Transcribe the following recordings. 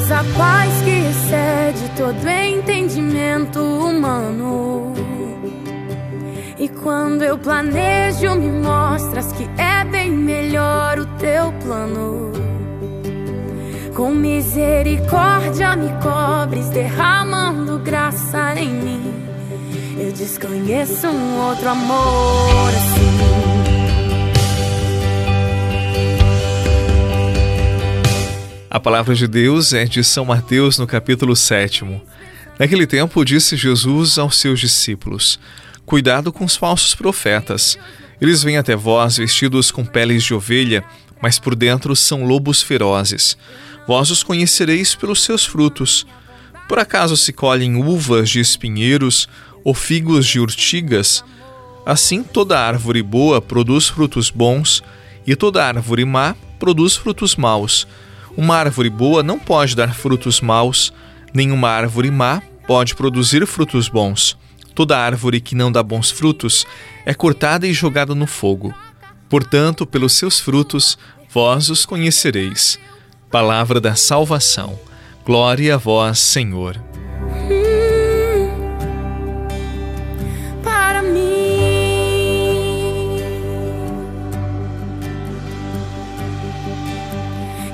das a paz que excede todo entendimento humano. E quando eu planejo, me mostras que é bem melhor o teu plano. Com misericórdia me cobres, derramando graça em mim. Eu desconheço um outro amor assim. A palavra de Deus é de São Mateus, no capítulo 7. Naquele tempo, disse Jesus aos seus discípulos: Cuidado com os falsos profetas. Eles vêm até vós vestidos com peles de ovelha, mas por dentro são lobos ferozes. Vós os conhecereis pelos seus frutos. Por acaso se colhem uvas de espinheiros ou figos de urtigas? Assim, toda árvore boa produz frutos bons, e toda árvore má produz frutos maus. Uma árvore boa não pode dar frutos maus, nenhuma árvore má pode produzir frutos bons. Toda árvore que não dá bons frutos é cortada e jogada no fogo. Portanto, pelos seus frutos vós os conhecereis. Palavra da salvação. Glória a vós, Senhor.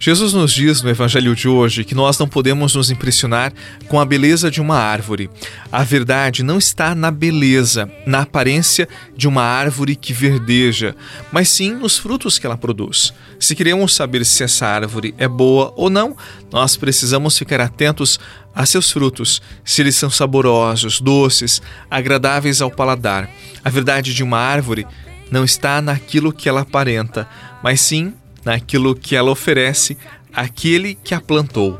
Jesus nos diz no Evangelho de hoje que nós não podemos nos impressionar com a beleza de uma árvore. A verdade não está na beleza, na aparência de uma árvore que verdeja, mas sim nos frutos que ela produz. Se queremos saber se essa árvore é boa ou não, nós precisamos ficar atentos a seus frutos, se eles são saborosos, doces, agradáveis ao paladar. A verdade de uma árvore não está naquilo que ela aparenta, mas sim naquilo que ela oferece àquele que a plantou.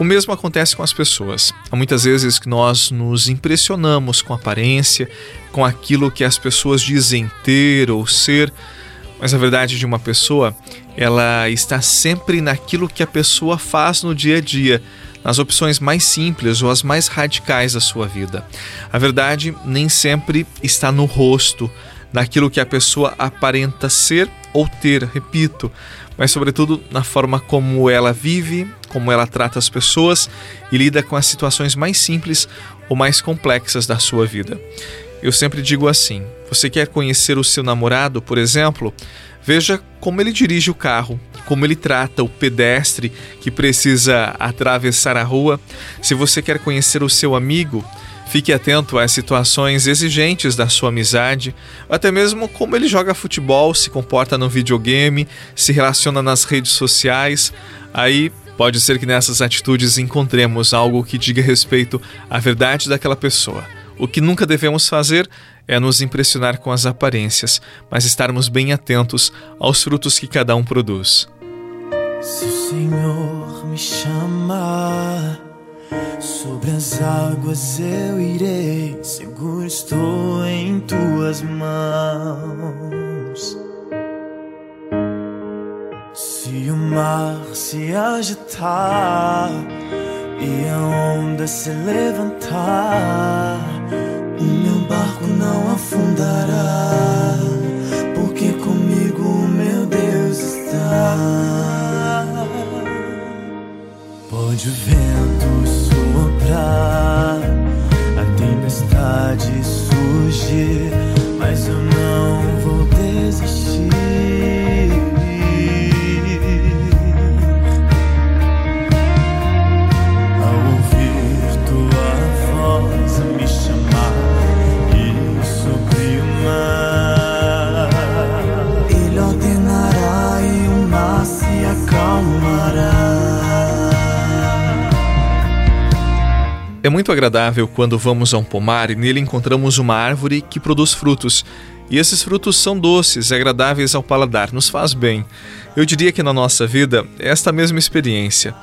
O mesmo acontece com as pessoas. Há muitas vezes que nós nos impressionamos com a aparência, com aquilo que as pessoas dizem ter ou ser, mas a verdade de uma pessoa, ela está sempre naquilo que a pessoa faz no dia a dia, nas opções mais simples ou as mais radicais da sua vida. A verdade nem sempre está no rosto, naquilo que a pessoa aparenta ser ou ter, repito, mas sobretudo na forma como ela vive, como ela trata as pessoas e lida com as situações mais simples ou mais complexas da sua vida. Eu sempre digo assim: você quer conhecer o seu namorado, por exemplo? Veja como ele dirige o carro, como ele trata o pedestre que precisa atravessar a rua. Se você quer conhecer o seu amigo, fique atento às situações exigentes da sua amizade, até mesmo como ele joga futebol, se comporta no videogame, se relaciona nas redes sociais. Aí pode ser que nessas atitudes encontremos algo que diga respeito à verdade daquela pessoa. O que nunca devemos fazer é nos impressionar com as aparências, mas estarmos bem atentos aos frutos que cada um produz. Se o Senhor me chamar, sobre as águas eu irei, seguro estou em tuas mãos. Se o mar se agitar e a onda se levantar, o meu barco não afundará, porque comigo o meu Deus está. Pode vento a tempestade surge, mas eu não vou desistir. Ao ouvir tua voz me chamar e sobre o mar, ele ordenará e o mar se acalmará. É muito agradável quando vamos a um pomar e nele encontramos uma árvore que produz frutos. E esses frutos são doces, agradáveis ao paladar, nos faz bem. Eu diria que na nossa vida é esta mesma experiência.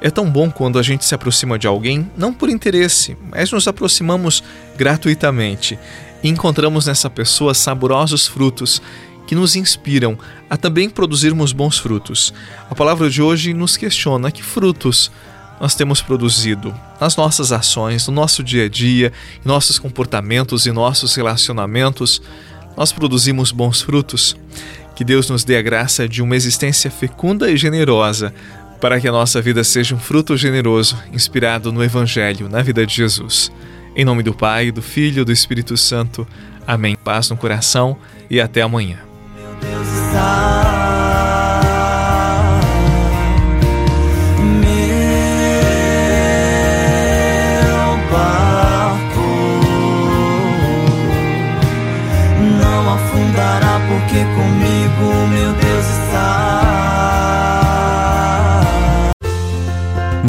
É tão bom quando a gente se aproxima de alguém, não por interesse, mas nos aproximamos gratuitamente e encontramos nessa pessoa saborosos frutos que nos inspiram a também produzirmos bons frutos. A palavra de hoje nos questiona que frutos nós temos produzido nas nossas ações, no nosso dia a dia, em nossos comportamentos e nossos relacionamentos. Nós produzimos bons frutos. Que Deus nos dê a graça de uma existência fecunda e generosa para que a nossa vida seja um fruto generoso, inspirado no Evangelho, na vida de Jesus. Em nome do Pai, do Filho e do Espírito Santo. Amém. Paz no coração e até amanhã.